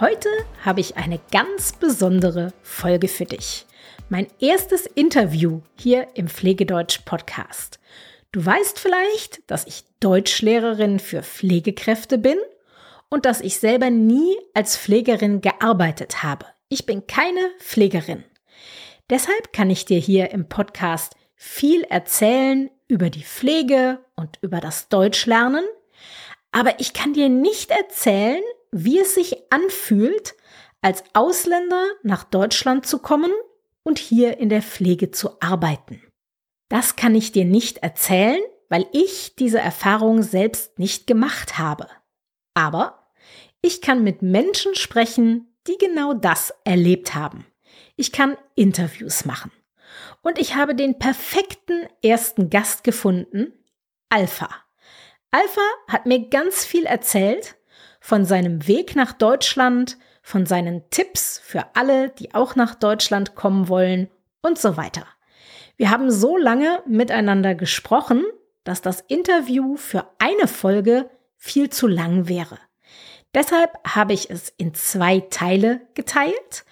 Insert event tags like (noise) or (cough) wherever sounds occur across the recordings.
Heute habe ich eine ganz besondere Folge für dich. Mein erstes Interview hier im Pflegedeutsch Podcast. Du weißt vielleicht, dass ich Deutschlehrerin für Pflegekräfte bin und dass ich selber nie als Pflegerin gearbeitet habe. Ich bin keine Pflegerin. Deshalb kann ich dir hier im Podcast viel erzählen über die Pflege und über das Deutschlernen, aber ich kann dir nicht erzählen, wie es sich anfühlt, als Ausländer nach Deutschland zu kommen und hier in der Pflege zu arbeiten. Das kann ich dir nicht erzählen, weil ich diese Erfahrung selbst nicht gemacht habe. Aber ich kann mit Menschen sprechen, die genau das erlebt haben. Ich kann Interviews machen. Und ich habe den perfekten ersten Gast gefunden, Alpha. Alpha hat mir ganz viel erzählt von seinem Weg nach Deutschland, von seinen Tipps für alle, die auch nach Deutschland kommen wollen und so weiter. Wir haben so lange miteinander gesprochen, dass das Interview für eine Folge viel zu lang wäre. Deshalb habe ich es in zwei Teile geteilt.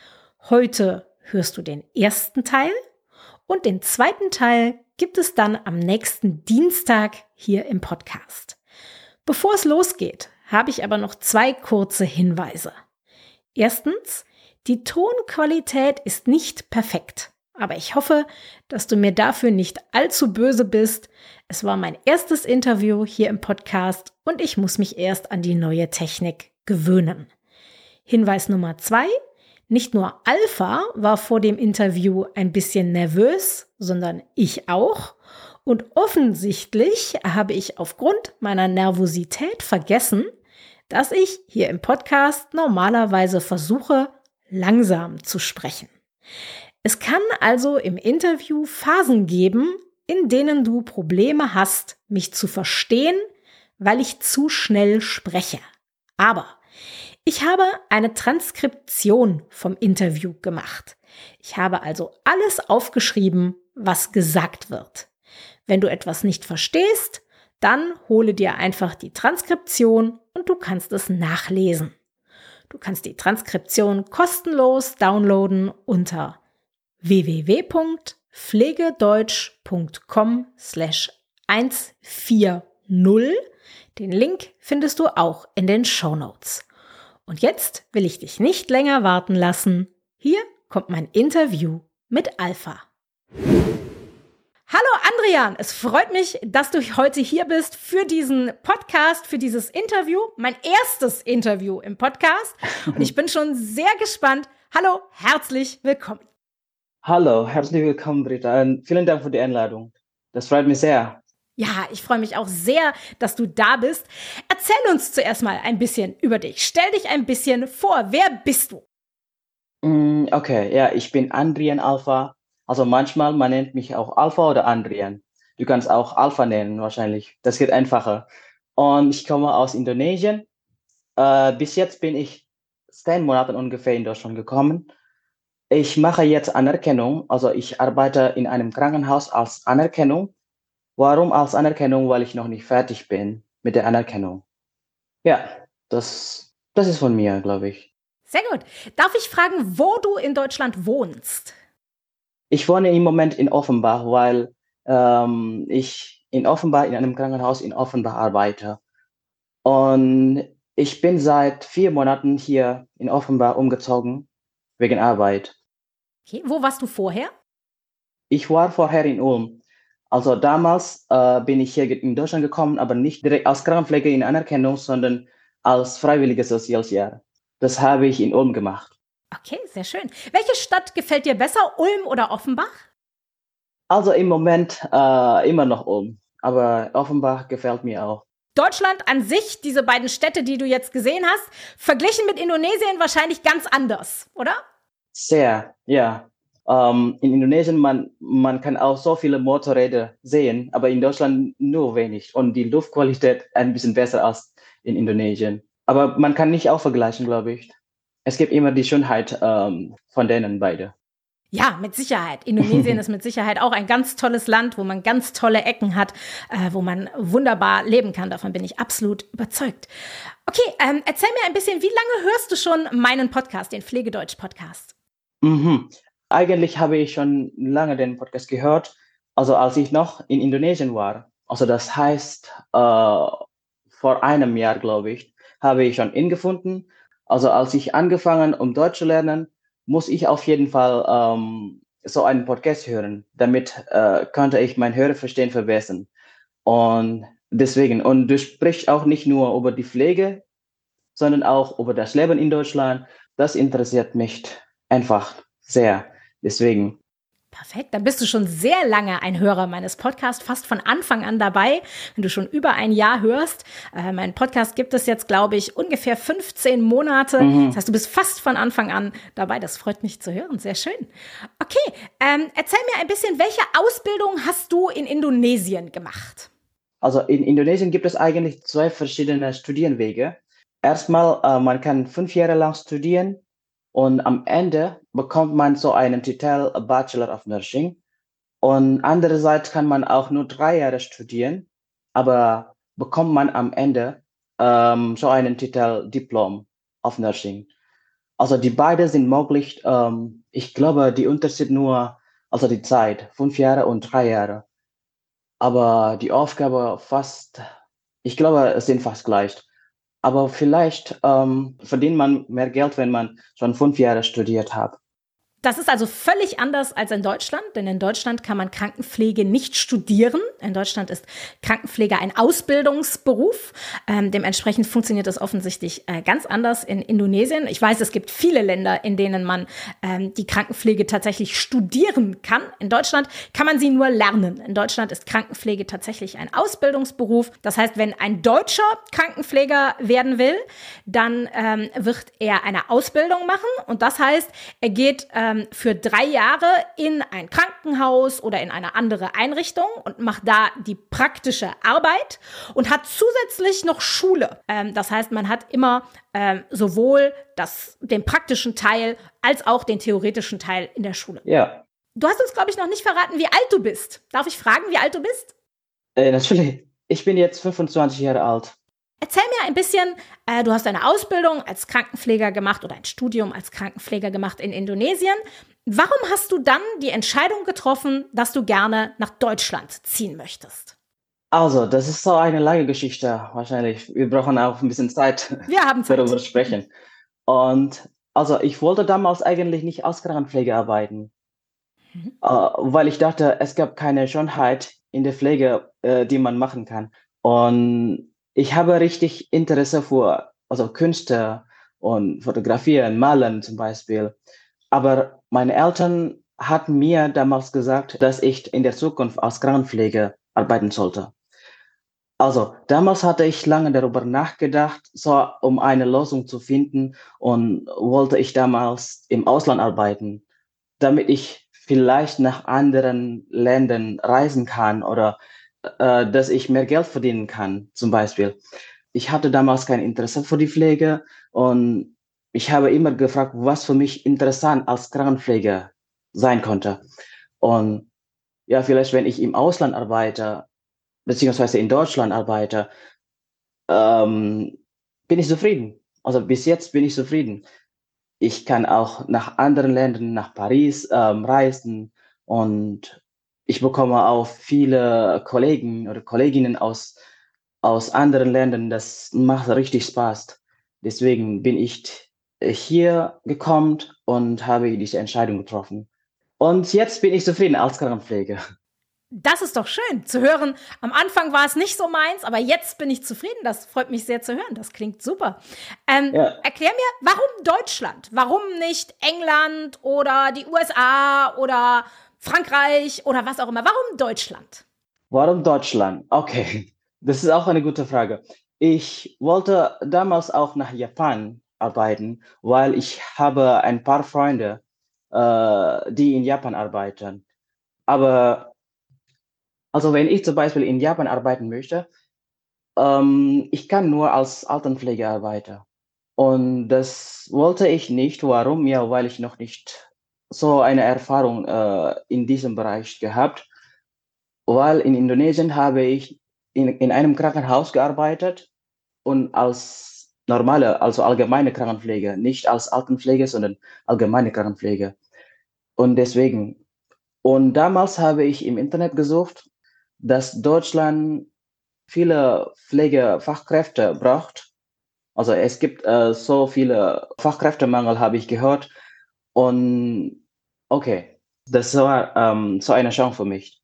Heute hörst du den ersten Teil und den zweiten Teil gibt es dann am nächsten Dienstag hier im Podcast. Bevor es losgeht, habe ich aber noch zwei kurze Hinweise. Erstens, die Tonqualität ist nicht perfekt, aber ich hoffe, dass du mir dafür nicht allzu böse bist. Es war mein erstes Interview hier im Podcast und ich muss mich erst an die neue Technik gewöhnen. Hinweis Nummer zwei, nicht nur Alpha war vor dem Interview ein bisschen nervös, sondern ich auch. Und offensichtlich habe ich aufgrund meiner Nervosität vergessen, dass ich hier im Podcast normalerweise versuche, langsam zu sprechen. Es kann also im Interview Phasen geben, in denen du Probleme hast, mich zu verstehen, weil ich zu schnell spreche. Aber ich habe eine Transkription vom Interview gemacht. Ich habe also alles aufgeschrieben, was gesagt wird. Wenn du etwas nicht verstehst, dann hole dir einfach die Transkription und du kannst es nachlesen. Du kannst die Transkription kostenlos downloaden unter www.pflegedeutsch.com slash 140. Den Link findest du auch in den Show Notes. Und jetzt will ich dich nicht länger warten lassen. Hier kommt mein Interview mit Alpha. Hallo Andrian, es freut mich, dass du heute hier bist für diesen Podcast, für dieses Interview, mein erstes Interview im Podcast. Und ich bin schon sehr gespannt. Hallo, herzlich willkommen. Hallo, herzlich willkommen, Britta. Und vielen Dank für die Einladung. Das freut mich sehr. Ja, ich freue mich auch sehr, dass du da bist. Erzähl uns zuerst mal ein bisschen über dich. Stell dich ein bisschen vor. Wer bist du? Mm, okay, ja, ich bin Andrian Alpha. Also manchmal, man nennt mich auch Alpha oder Andrian. Du kannst auch Alpha nennen wahrscheinlich. Das geht einfacher. Und ich komme aus Indonesien. Äh, bis jetzt bin ich zehn Monate ungefähr in Deutschland gekommen. Ich mache jetzt Anerkennung. Also ich arbeite in einem Krankenhaus als Anerkennung Warum als Anerkennung? Weil ich noch nicht fertig bin mit der Anerkennung. Ja, das, das ist von mir, glaube ich. Sehr gut. Darf ich fragen, wo du in Deutschland wohnst? Ich wohne im Moment in Offenbach, weil ähm, ich in Offenbach in einem Krankenhaus in Offenbach arbeite. Und ich bin seit vier Monaten hier in Offenbach umgezogen wegen Arbeit. Okay, wo warst du vorher? Ich war vorher in Ulm. Also damals äh, bin ich hier in Deutschland gekommen, aber nicht direkt als Krankenpfleger in Anerkennung, sondern als freiwilliges Sozialjahr. Das habe ich in Ulm gemacht. Okay, sehr schön. Welche Stadt gefällt dir besser, Ulm oder Offenbach? Also im Moment äh, immer noch Ulm, aber Offenbach gefällt mir auch. Deutschland an sich, diese beiden Städte, die du jetzt gesehen hast, verglichen mit Indonesien wahrscheinlich ganz anders, oder? Sehr, ja. Ähm, in Indonesien, man, man kann auch so viele Motorräder sehen, aber in Deutschland nur wenig. Und die Luftqualität ein bisschen besser als in Indonesien. Aber man kann nicht auch vergleichen, glaube ich. Es gibt immer die Schönheit ähm, von denen beide. Ja, mit Sicherheit. Indonesien (laughs) ist mit Sicherheit auch ein ganz tolles Land, wo man ganz tolle Ecken hat, äh, wo man wunderbar leben kann. Davon bin ich absolut überzeugt. Okay, ähm, erzähl mir ein bisschen, wie lange hörst du schon meinen Podcast, den Pflegedeutsch-Podcast? Mhm. Eigentlich habe ich schon lange den Podcast gehört, also als ich noch in Indonesien war. Also das heißt, äh, vor einem Jahr, glaube ich, habe ich schon ihn gefunden. Also als ich angefangen, um Deutsch zu lernen, muss ich auf jeden Fall ähm, so einen Podcast hören. Damit äh, könnte ich mein Hörverstehen verbessern. Und deswegen, und du sprichst auch nicht nur über die Pflege, sondern auch über das Leben in Deutschland. Das interessiert mich einfach sehr. Deswegen Perfekt, dann bist du schon sehr lange ein Hörer meines Podcasts, fast von Anfang an dabei, wenn du schon über ein Jahr hörst. Äh, mein Podcast gibt es jetzt, glaube ich, ungefähr 15 Monate. Mhm. Das heißt, du bist fast von Anfang an dabei. Das freut mich zu hören. Sehr schön. Okay, ähm, erzähl mir ein bisschen, welche Ausbildung hast du in Indonesien gemacht? Also in Indonesien gibt es eigentlich zwei verschiedene Studienwege. Erstmal, äh, man kann fünf Jahre lang studieren und am Ende bekommt man so einen Titel Bachelor of Nursing. Und andererseits kann man auch nur drei Jahre studieren, aber bekommt man am Ende ähm, so einen Titel Diplom of Nursing. Also die beiden sind möglich. Ähm, ich glaube, die Unterschied nur, also die Zeit, fünf Jahre und drei Jahre. Aber die Aufgabe fast, ich glaube, es sind fast gleich. Aber vielleicht ähm, verdient man mehr Geld, wenn man schon fünf Jahre studiert hat. Das ist also völlig anders als in Deutschland, denn in Deutschland kann man Krankenpflege nicht studieren. In Deutschland ist Krankenpflege ein Ausbildungsberuf. Ähm, dementsprechend funktioniert das offensichtlich äh, ganz anders in Indonesien. Ich weiß, es gibt viele Länder, in denen man ähm, die Krankenpflege tatsächlich studieren kann. In Deutschland kann man sie nur lernen. In Deutschland ist Krankenpflege tatsächlich ein Ausbildungsberuf. Das heißt, wenn ein Deutscher Krankenpfleger werden will, dann ähm, wird er eine Ausbildung machen und das heißt, er geht äh, ähm, für drei Jahre in ein Krankenhaus oder in eine andere Einrichtung und macht da die praktische Arbeit und hat zusätzlich noch Schule. Ähm, das heißt, man hat immer ähm, sowohl das, den praktischen Teil als auch den theoretischen Teil in der Schule. Ja. Du hast uns, glaube ich, noch nicht verraten, wie alt du bist. Darf ich fragen, wie alt du bist? Äh, natürlich. Ich bin jetzt 25 Jahre alt. Erzähl mir ein bisschen, äh, du hast eine Ausbildung als Krankenpfleger gemacht oder ein Studium als Krankenpfleger gemacht in Indonesien. Warum hast du dann die Entscheidung getroffen, dass du gerne nach Deutschland ziehen möchtest? Also, das ist so eine lange Geschichte wahrscheinlich. Wir brauchen auch ein bisschen Zeit, Wir haben Zeit. darüber sprechen. Und also, ich wollte damals eigentlich nicht als Krankenpfleger arbeiten, mhm. äh, weil ich dachte, es gab keine Schönheit in der Pflege, äh, die man machen kann. Und ich habe richtig Interesse für also Künste und Fotografieren, Malen zum Beispiel. Aber meine Eltern hatten mir damals gesagt, dass ich in der Zukunft als Krankenpfleger arbeiten sollte. Also damals hatte ich lange darüber nachgedacht, so um eine Lösung zu finden und wollte ich damals im Ausland arbeiten, damit ich vielleicht nach anderen Ländern reisen kann oder äh, dass ich mehr Geld verdienen kann, zum Beispiel. Ich hatte damals kein Interesse für die Pflege und ich habe immer gefragt, was für mich interessant als Krankenpfleger sein konnte. Und ja, vielleicht wenn ich im Ausland arbeite, beziehungsweise in Deutschland arbeite, ähm, bin ich zufrieden. Also bis jetzt bin ich zufrieden. Ich kann auch nach anderen Ländern, nach Paris ähm, reisen und ich bekomme auch viele Kollegen oder Kolleginnen aus, aus anderen Ländern. Das macht richtig Spaß. Deswegen bin ich hier gekommen und habe diese Entscheidung getroffen. Und jetzt bin ich zufrieden als Krankenpfleger. Das ist doch schön zu hören. Am Anfang war es nicht so meins, aber jetzt bin ich zufrieden. Das freut mich sehr zu hören. Das klingt super. Ähm, ja. Erklär mir, warum Deutschland? Warum nicht England oder die USA oder Frankreich oder was auch immer. Warum Deutschland? Warum Deutschland? Okay. Das ist auch eine gute Frage. Ich wollte damals auch nach Japan arbeiten, weil ich habe ein paar Freunde, äh, die in Japan arbeiten. Aber also wenn ich zum Beispiel in Japan arbeiten möchte, ähm, ich kann nur als Altenpfleger arbeiten. Und das wollte ich nicht. Warum? Ja, weil ich noch nicht so eine Erfahrung äh, in diesem Bereich gehabt. Weil in Indonesien habe ich in, in einem Krankenhaus gearbeitet und als normale, also allgemeine Krankenpflege, nicht als Altenpflege, sondern allgemeine Krankenpflege. Und deswegen, und damals habe ich im Internet gesucht, dass Deutschland viele Pflegefachkräfte braucht. Also es gibt äh, so viele Fachkräftemangel, habe ich gehört. Und okay, das war ähm, so eine Chance für mich.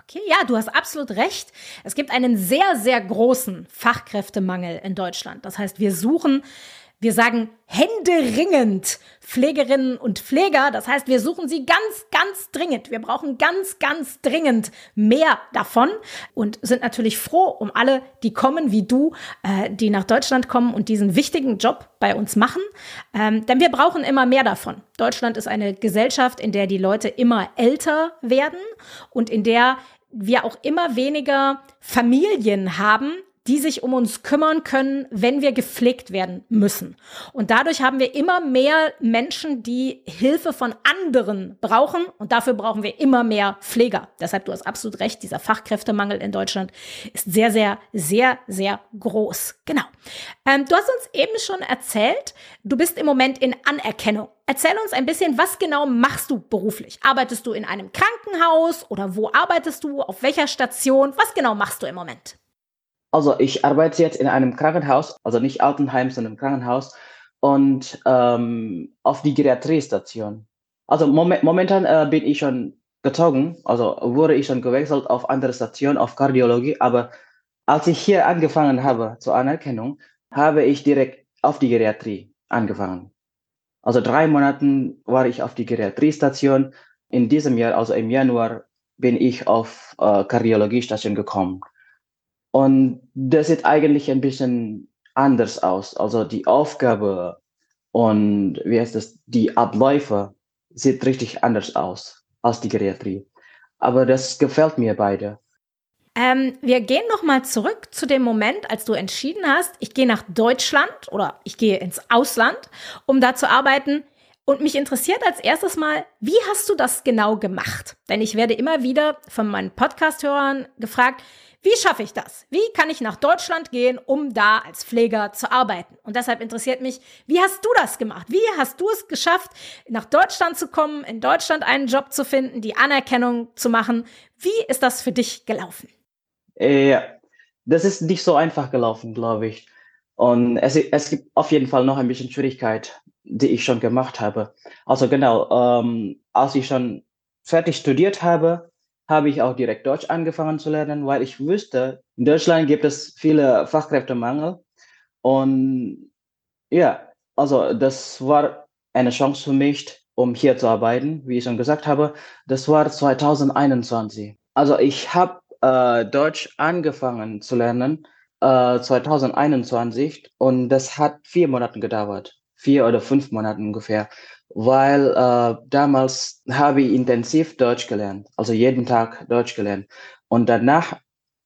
Okay, ja, du hast absolut recht. Es gibt einen sehr, sehr großen Fachkräftemangel in Deutschland. Das heißt, wir suchen wir sagen händeringend Pflegerinnen und Pfleger. Das heißt, wir suchen sie ganz, ganz dringend. Wir brauchen ganz, ganz dringend mehr davon und sind natürlich froh um alle, die kommen wie du, äh, die nach Deutschland kommen und diesen wichtigen Job bei uns machen. Ähm, denn wir brauchen immer mehr davon. Deutschland ist eine Gesellschaft, in der die Leute immer älter werden und in der wir auch immer weniger Familien haben, die sich um uns kümmern können, wenn wir gepflegt werden müssen. Und dadurch haben wir immer mehr Menschen, die Hilfe von anderen brauchen. Und dafür brauchen wir immer mehr Pfleger. Deshalb, du hast absolut recht, dieser Fachkräftemangel in Deutschland ist sehr, sehr, sehr, sehr groß. Genau. Ähm, du hast uns eben schon erzählt, du bist im Moment in Anerkennung. Erzähl uns ein bisschen, was genau machst du beruflich? Arbeitest du in einem Krankenhaus oder wo arbeitest du? Auf welcher Station? Was genau machst du im Moment? Also ich arbeite jetzt in einem Krankenhaus, also nicht Altenheim, sondern Krankenhaus und ähm, auf die Geriatriestation. Also moment, momentan äh, bin ich schon gezogen, also wurde ich schon gewechselt auf andere Station, auf Kardiologie, aber als ich hier angefangen habe zur Anerkennung, habe ich direkt auf die Geriatrie angefangen. Also drei Monaten war ich auf die Geriatriestation. In diesem Jahr, also im Januar, bin ich auf äh, Kardiologiestation gekommen. Und das sieht eigentlich ein bisschen anders aus. Also die Aufgabe und wie heißt das, die Abläufe sieht richtig anders aus als die Geriatrie. Aber das gefällt mir beide. Ähm, wir gehen noch mal zurück zu dem Moment, als du entschieden hast, ich gehe nach Deutschland oder ich gehe ins Ausland, um da zu arbeiten. Und mich interessiert als erstes mal, wie hast du das genau gemacht? Denn ich werde immer wieder von meinen Podcast-Hörern gefragt, wie schaffe ich das? Wie kann ich nach Deutschland gehen, um da als Pfleger zu arbeiten? Und deshalb interessiert mich, wie hast du das gemacht? Wie hast du es geschafft, nach Deutschland zu kommen, in Deutschland einen Job zu finden, die Anerkennung zu machen? Wie ist das für dich gelaufen? Ja, das ist nicht so einfach gelaufen, glaube ich. Und es, es gibt auf jeden Fall noch ein bisschen Schwierigkeit, die ich schon gemacht habe. Also genau, ähm, als ich schon fertig studiert habe, habe ich auch direkt Deutsch angefangen zu lernen, weil ich wusste, in Deutschland gibt es viele Fachkräftemangel. Und ja, also das war eine Chance für mich, um hier zu arbeiten, wie ich schon gesagt habe. Das war 2021. Also ich habe äh, Deutsch angefangen zu lernen äh, 2021 und das hat vier Monate gedauert. Vier oder fünf Monate ungefähr weil äh, damals habe ich intensiv Deutsch gelernt, also jeden Tag Deutsch gelernt. Und danach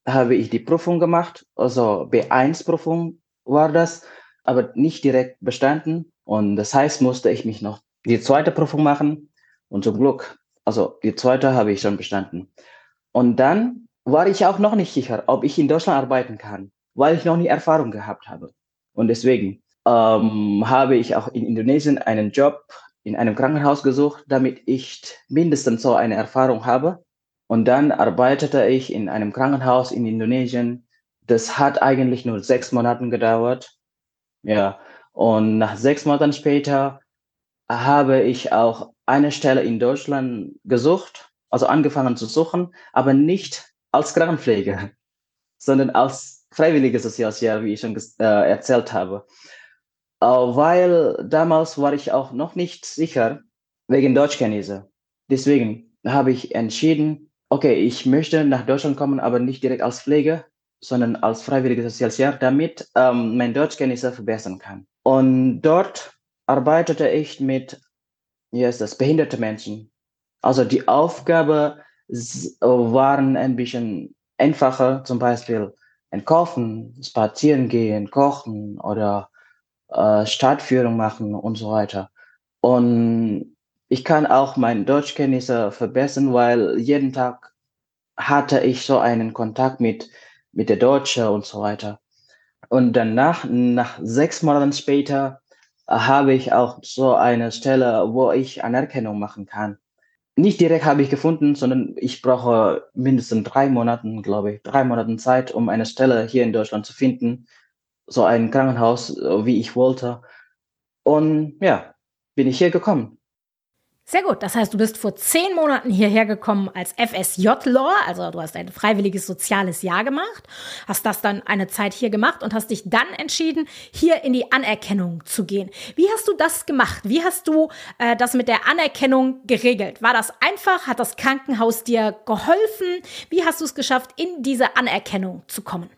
habe ich die Prüfung gemacht, also B1-Prüfung war das, aber nicht direkt bestanden. Und das heißt, musste ich mich noch die zweite Prüfung machen. Und zum Glück, also die zweite habe ich schon bestanden. Und dann war ich auch noch nicht sicher, ob ich in Deutschland arbeiten kann, weil ich noch nie Erfahrung gehabt habe. Und deswegen ähm, habe ich auch in Indonesien einen Job in einem Krankenhaus gesucht, damit ich mindestens so eine Erfahrung habe. Und dann arbeitete ich in einem Krankenhaus in Indonesien. Das hat eigentlich nur sechs Monate gedauert. Ja. Und nach sechs Monaten später habe ich auch eine Stelle in Deutschland gesucht, also angefangen zu suchen, aber nicht als Krankenpfleger, (laughs) sondern als freiwillige Sozialjahr, wie ich schon äh, erzählt habe. Äh, weil damals war ich auch noch nicht sicher wegen Deutschkenntnisse. Deswegen habe ich entschieden, okay, ich möchte nach Deutschland kommen, aber nicht direkt als Pflege, sondern als freiwilliges soziales Jahr, damit ähm, mein Deutschkenntnisse verbessern kann. Und dort arbeitete ich mit, wie das, behinderte Menschen. Also die Aufgabe waren ein bisschen einfacher, zum Beispiel einkaufen, spazieren gehen, kochen oder äh, Stadtführung machen und so weiter. Und ich kann auch meine Deutschkenntnisse verbessern, weil jeden Tag hatte ich so einen Kontakt mit, mit der Deutsche und so weiter. Und danach, nach sechs Monaten später, habe ich auch so eine Stelle, wo ich Anerkennung machen kann. Nicht direkt habe ich gefunden, sondern ich brauche mindestens drei Monaten, glaube ich, drei Monaten Zeit, um eine Stelle hier in Deutschland zu finden. So ein Krankenhaus, wie ich wollte. Und ja, bin ich hier gekommen. Sehr gut. Das heißt, du bist vor zehn Monaten hierher gekommen als FSJ-Law, also du hast ein freiwilliges soziales Jahr gemacht, hast das dann eine Zeit hier gemacht und hast dich dann entschieden, hier in die Anerkennung zu gehen. Wie hast du das gemacht? Wie hast du äh, das mit der Anerkennung geregelt? War das einfach? Hat das Krankenhaus dir geholfen? Wie hast du es geschafft, in diese Anerkennung zu kommen?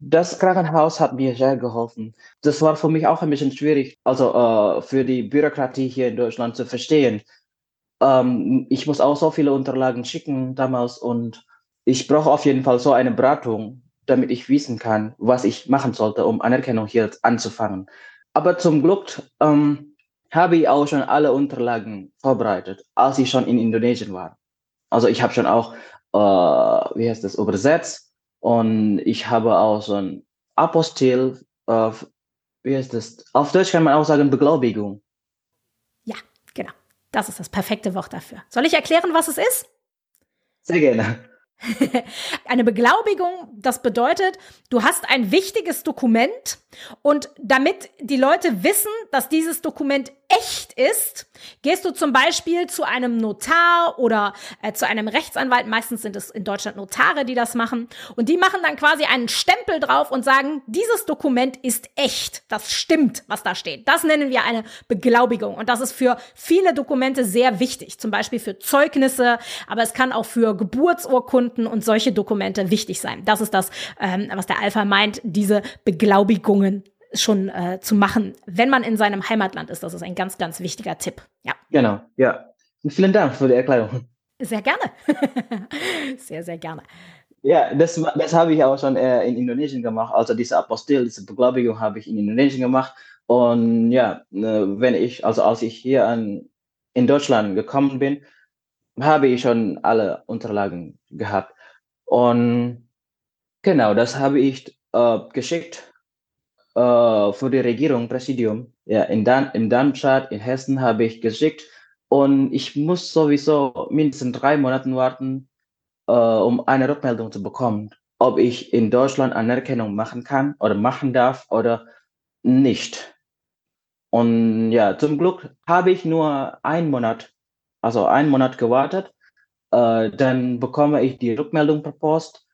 Das Krankenhaus hat mir sehr geholfen. Das war für mich auch ein bisschen schwierig, also äh, für die Bürokratie hier in Deutschland zu verstehen ähm, ich muss auch so viele Unterlagen schicken damals und ich brauche auf jeden Fall so eine Beratung, damit ich wissen kann, was ich machen sollte, um Anerkennung hier anzufangen. Aber zum Glück ähm, habe ich auch schon alle Unterlagen vorbereitet, als ich schon in Indonesien war. Also ich habe schon auch, äh, wie heißt das, übersetzt und ich habe auch so ein Apostil, äh, wie heißt das, auf Deutsch kann man auch sagen Beglaubigung. Das ist das perfekte Wort dafür. Soll ich erklären, was es ist? Sehr gerne. (laughs) Eine Beglaubigung, das bedeutet, du hast ein wichtiges Dokument und damit die Leute wissen, dass dieses Dokument echt ist, gehst du zum Beispiel zu einem Notar oder äh, zu einem Rechtsanwalt. Meistens sind es in Deutschland Notare, die das machen. Und die machen dann quasi einen Stempel drauf und sagen, dieses Dokument ist echt. Das stimmt, was da steht. Das nennen wir eine Beglaubigung. Und das ist für viele Dokumente sehr wichtig. Zum Beispiel für Zeugnisse, aber es kann auch für Geburtsurkunden und solche Dokumente wichtig sein. Das ist das, ähm, was der Alpha meint, diese Beglaubigungen schon äh, zu machen, wenn man in seinem Heimatland ist. Das ist ein ganz, ganz wichtiger Tipp. Ja. Genau, ja. Und vielen Dank für die Erklärung. Sehr gerne. (laughs) sehr, sehr gerne. Ja, das, das habe ich auch schon äh, in Indonesien gemacht. Also diese Apostel, diese Beglaubigung habe ich in Indonesien gemacht. Und ja, äh, wenn ich, also als ich hier an, in Deutschland gekommen bin, habe ich schon alle Unterlagen gehabt. Und genau, das habe ich äh, geschickt äh, für die Regierung, Präsidium, ja, in, Dan in Darmstadt, in Hessen habe ich geschickt. Und ich muss sowieso mindestens drei Monate warten, äh, um eine Rückmeldung zu bekommen, ob ich in Deutschland Anerkennung machen kann oder machen darf oder nicht. Und ja, zum Glück habe ich nur einen Monat, also einen Monat gewartet. Äh, dann bekomme ich die Rückmeldung per Post.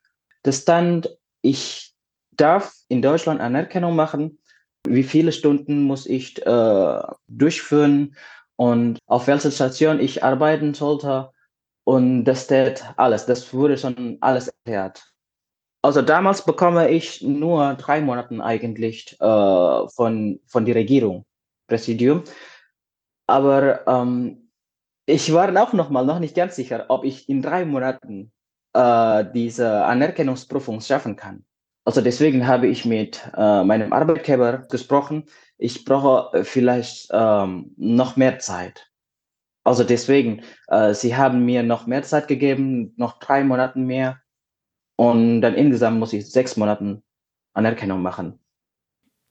Das stand, ich darf in Deutschland Anerkennung machen. Wie viele Stunden muss ich äh, durchführen und auf welcher Station ich arbeiten sollte. Und das steht alles. Das wurde schon alles erklärt. Also damals bekomme ich nur drei Monate eigentlich äh, von, von der Regierung, Präsidium. Aber ähm, ich war auch noch mal noch nicht ganz sicher, ob ich in drei Monaten äh, diese Anerkennungsprüfung schaffen kann. Also deswegen habe ich mit äh, meinem Arbeitgeber gesprochen. Ich brauche äh, vielleicht ähm, noch mehr Zeit. Also deswegen, äh, sie haben mir noch mehr Zeit gegeben, noch drei Monate mehr. Und dann insgesamt muss ich sechs Monate Anerkennung machen.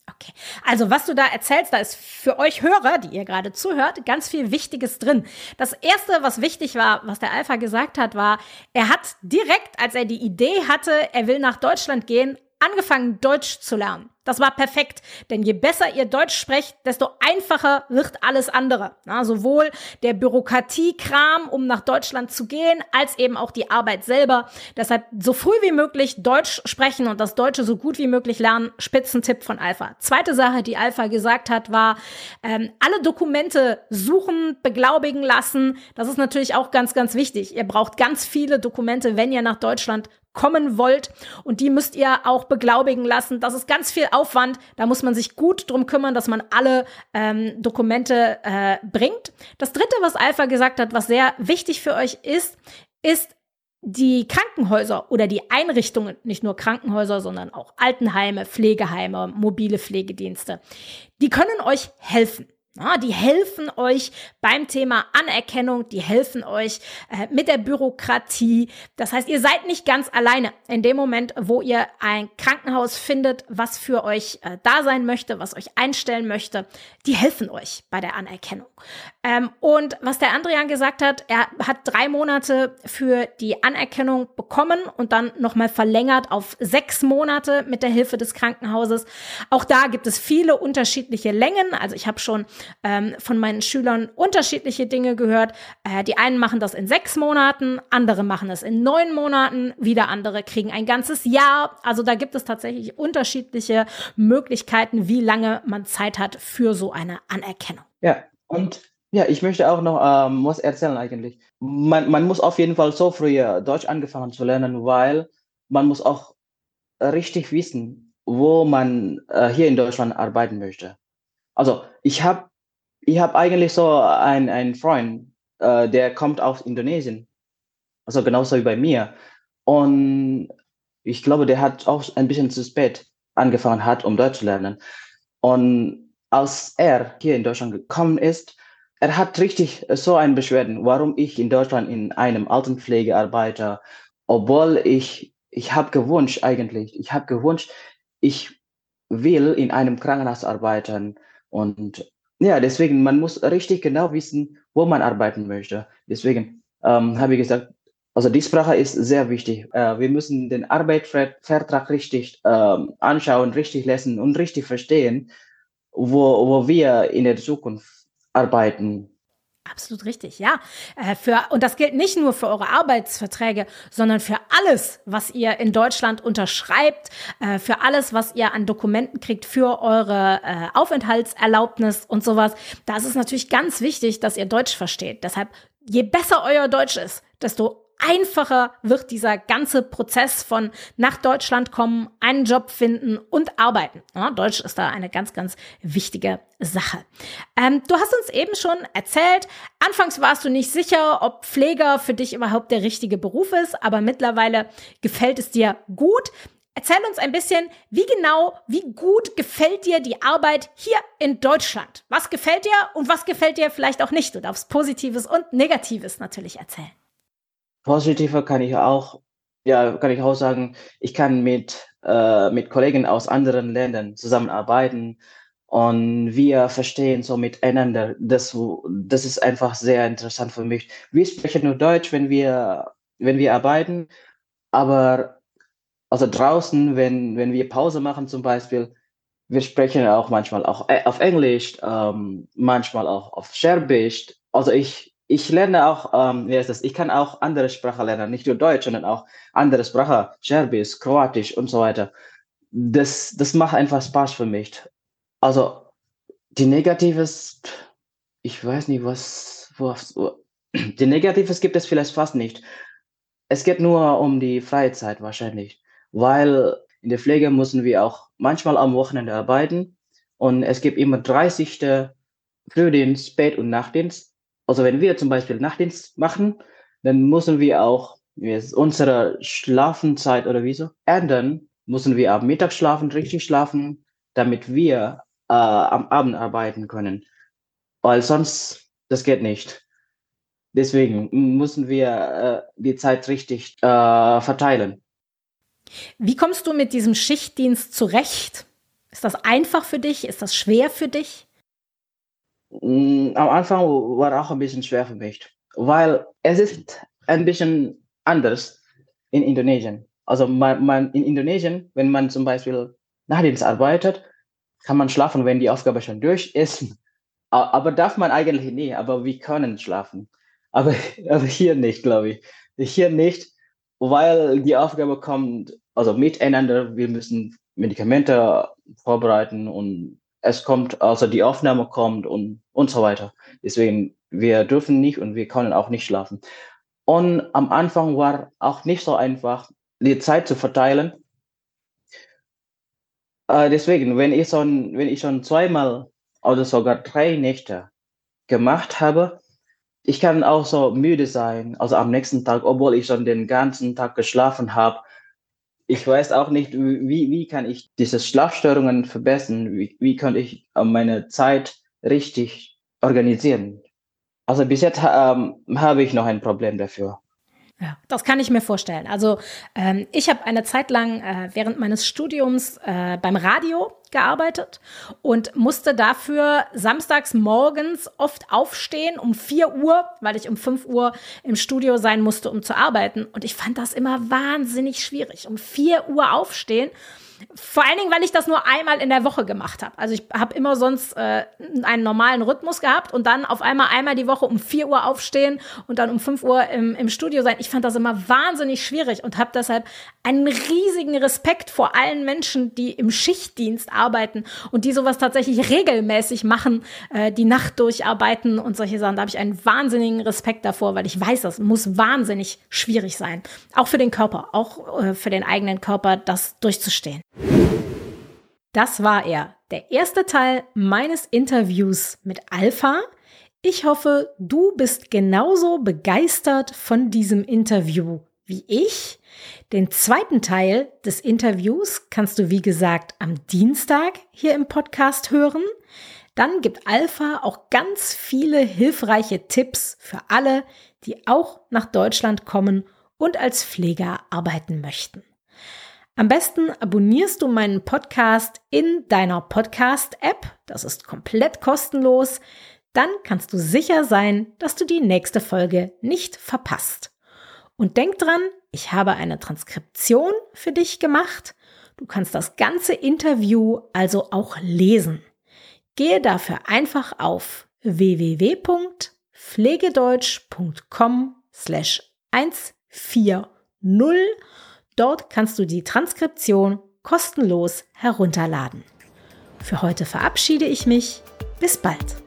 Okay. Also, was du da erzählst, da ist für euch Hörer, die ihr gerade zuhört, ganz viel Wichtiges drin. Das erste, was wichtig war, was der Alpha gesagt hat, war, er hat direkt, als er die Idee hatte, er will nach Deutschland gehen, angefangen, Deutsch zu lernen. Das war perfekt, denn je besser ihr Deutsch sprecht, desto einfacher wird alles andere. Na, sowohl der Bürokratiekram, um nach Deutschland zu gehen, als eben auch die Arbeit selber. Deshalb so früh wie möglich Deutsch sprechen und das Deutsche so gut wie möglich lernen. Spitzentipp von Alpha. Zweite Sache, die Alpha gesagt hat, war, ähm, alle Dokumente suchen, beglaubigen lassen. Das ist natürlich auch ganz, ganz wichtig. Ihr braucht ganz viele Dokumente, wenn ihr nach Deutschland kommen wollt. Und die müsst ihr auch beglaubigen lassen. Das ist ganz viel Aufwand. Da muss man sich gut drum kümmern, dass man alle ähm, Dokumente äh, bringt. Das Dritte, was Alpha gesagt hat, was sehr wichtig für euch ist, ist die Krankenhäuser oder die Einrichtungen, nicht nur Krankenhäuser, sondern auch Altenheime, Pflegeheime, mobile Pflegedienste, die können euch helfen. Ja, die helfen euch beim Thema Anerkennung, die helfen euch äh, mit der Bürokratie. Das heißt, ihr seid nicht ganz alleine in dem Moment, wo ihr ein Krankenhaus findet, was für euch äh, da sein möchte, was euch einstellen möchte. Die helfen euch bei der Anerkennung. Ähm, und was der Andrian gesagt hat, er hat drei Monate für die Anerkennung bekommen und dann nochmal verlängert auf sechs Monate mit der Hilfe des Krankenhauses. Auch da gibt es viele unterschiedliche Längen. Also ich habe schon ähm, von meinen Schülern unterschiedliche Dinge gehört. Äh, die einen machen das in sechs Monaten, andere machen es in neun Monaten, wieder andere kriegen ein ganzes Jahr. Also da gibt es tatsächlich unterschiedliche Möglichkeiten, wie lange man Zeit hat für so eine Anerkennung. Ja, und ja, ich möchte auch noch ähm, was erzählen eigentlich. Man, man muss auf jeden Fall so früh Deutsch angefangen zu lernen, weil man muss auch richtig wissen, wo man äh, hier in Deutschland arbeiten möchte. Also ich habe ich habe eigentlich so einen, einen Freund, äh, der kommt aus Indonesien. Also genauso wie bei mir. Und ich glaube, der hat auch ein bisschen zu spät angefangen hat, um Deutsch zu lernen. Und als er hier in Deutschland gekommen ist, er hat richtig so ein Beschwerden, warum ich in Deutschland in einem Altenpflege arbeite, obwohl ich, ich habe gewünscht eigentlich, ich habe gewünscht, ich will in einem Krankenhaus arbeiten und ja, deswegen, man muss richtig genau wissen, wo man arbeiten möchte. Deswegen ähm, habe ich gesagt, also die Sprache ist sehr wichtig. Äh, wir müssen den Arbeitsvertrag richtig ähm, anschauen, richtig lesen und richtig verstehen, wo, wo wir in der Zukunft arbeiten Absolut richtig, ja. Äh, für, und das gilt nicht nur für eure Arbeitsverträge, sondern für alles, was ihr in Deutschland unterschreibt, äh, für alles, was ihr an Dokumenten kriegt für eure äh, Aufenthaltserlaubnis und sowas. Da ist es natürlich ganz wichtig, dass ihr Deutsch versteht. Deshalb, je besser euer Deutsch ist, desto einfacher wird dieser ganze Prozess von nach Deutschland kommen, einen Job finden und arbeiten. Ja, Deutsch ist da eine ganz, ganz wichtige Sache. Ähm, du hast uns eben schon erzählt, anfangs warst du nicht sicher, ob Pfleger für dich überhaupt der richtige Beruf ist, aber mittlerweile gefällt es dir gut. Erzähl uns ein bisschen, wie genau, wie gut gefällt dir die Arbeit hier in Deutschland? Was gefällt dir und was gefällt dir vielleicht auch nicht? Du darfst Positives und Negatives natürlich erzählen. Positive kann ich auch, ja, kann ich auch sagen, ich kann mit, äh, mit Kollegen aus anderen Ländern zusammenarbeiten und wir verstehen so miteinander. Das, das ist einfach sehr interessant für mich. Wir sprechen nur Deutsch, wenn wir, wenn wir arbeiten, aber also draußen, wenn, wenn wir Pause machen zum Beispiel, wir sprechen auch manchmal auch äh, auf Englisch, ähm, manchmal auch auf Serbisch. Also ich, ich lerne auch, ähm, wie heißt das, ich kann auch andere Sprachen lernen, nicht nur Deutsch, sondern auch andere Sprachen, Serbisch, Kroatisch und so weiter. Das, das macht einfach Spaß für mich. Also, die Negatives, ich weiß nicht, was, was, (clears throat) die Negatives gibt es vielleicht fast nicht. Es geht nur um die Freizeit wahrscheinlich, weil in der Pflege müssen wir auch manchmal am Wochenende arbeiten und es gibt immer 30. Frühdienst, Spät- und Nachtdienst also wenn wir zum Beispiel Nachtdienst machen, dann müssen wir auch unsere Schlafenzeit oder wieso ändern, müssen wir am Mittag schlafen, richtig schlafen, damit wir äh, am Abend arbeiten können. Weil sonst, das geht nicht. Deswegen müssen wir äh, die Zeit richtig äh, verteilen. Wie kommst du mit diesem Schichtdienst zurecht? Ist das einfach für dich? Ist das schwer für dich? Mm, am Anfang war auch ein bisschen schwer für mich, weil es ist ein bisschen anders in Indonesien. Also man, man in Indonesien, wenn man zum Beispiel Nachdienst arbeitet, kann man schlafen, wenn die Aufgabe schon durch ist. Aber darf man eigentlich nie, aber wir können schlafen. Aber, (laughs) aber hier nicht, glaube ich. Hier nicht, weil die Aufgabe kommt, also miteinander, wir müssen Medikamente vorbereiten und es kommt, also die Aufnahme kommt und, und so weiter. Deswegen, wir dürfen nicht und wir können auch nicht schlafen. Und am Anfang war auch nicht so einfach, die Zeit zu verteilen. Äh, deswegen, wenn ich, schon, wenn ich schon zweimal oder sogar drei Nächte gemacht habe, ich kann auch so müde sein, also am nächsten Tag, obwohl ich schon den ganzen Tag geschlafen habe. Ich weiß auch nicht, wie, wie kann ich diese Schlafstörungen verbessern? Wie, wie kann ich meine Zeit richtig organisieren? Also bis jetzt ähm, habe ich noch ein Problem dafür. Ja, das kann ich mir vorstellen. Also ähm, ich habe eine Zeit lang äh, während meines Studiums äh, beim Radio gearbeitet und musste dafür samstags morgens oft aufstehen um 4 Uhr, weil ich um 5 Uhr im Studio sein musste, um zu arbeiten. Und ich fand das immer wahnsinnig schwierig. Um 4 Uhr aufstehen vor allen Dingen, weil ich das nur einmal in der Woche gemacht habe. Also ich habe immer sonst äh, einen normalen Rhythmus gehabt und dann auf einmal einmal die Woche um 4 Uhr aufstehen und dann um 5 Uhr im, im Studio sein. Ich fand das immer wahnsinnig schwierig und habe deshalb einen riesigen Respekt vor allen Menschen, die im Schichtdienst arbeiten und die sowas tatsächlich regelmäßig machen, äh, die Nacht durcharbeiten und solche Sachen. Da habe ich einen wahnsinnigen Respekt davor, weil ich weiß, das muss wahnsinnig schwierig sein. Auch für den Körper, auch äh, für den eigenen Körper, das durchzustehen. Das war er, der erste Teil meines Interviews mit Alpha. Ich hoffe, du bist genauso begeistert von diesem Interview wie ich. Den zweiten Teil des Interviews kannst du, wie gesagt, am Dienstag hier im Podcast hören. Dann gibt Alpha auch ganz viele hilfreiche Tipps für alle, die auch nach Deutschland kommen und als Pfleger arbeiten möchten. Am besten abonnierst du meinen Podcast in deiner Podcast-App. Das ist komplett kostenlos. Dann kannst du sicher sein, dass du die nächste Folge nicht verpasst. Und denk dran, ich habe eine Transkription für dich gemacht. Du kannst das ganze Interview also auch lesen. Gehe dafür einfach auf www.pflegedeutsch.com slash 140 Dort kannst du die Transkription kostenlos herunterladen. Für heute verabschiede ich mich. Bis bald.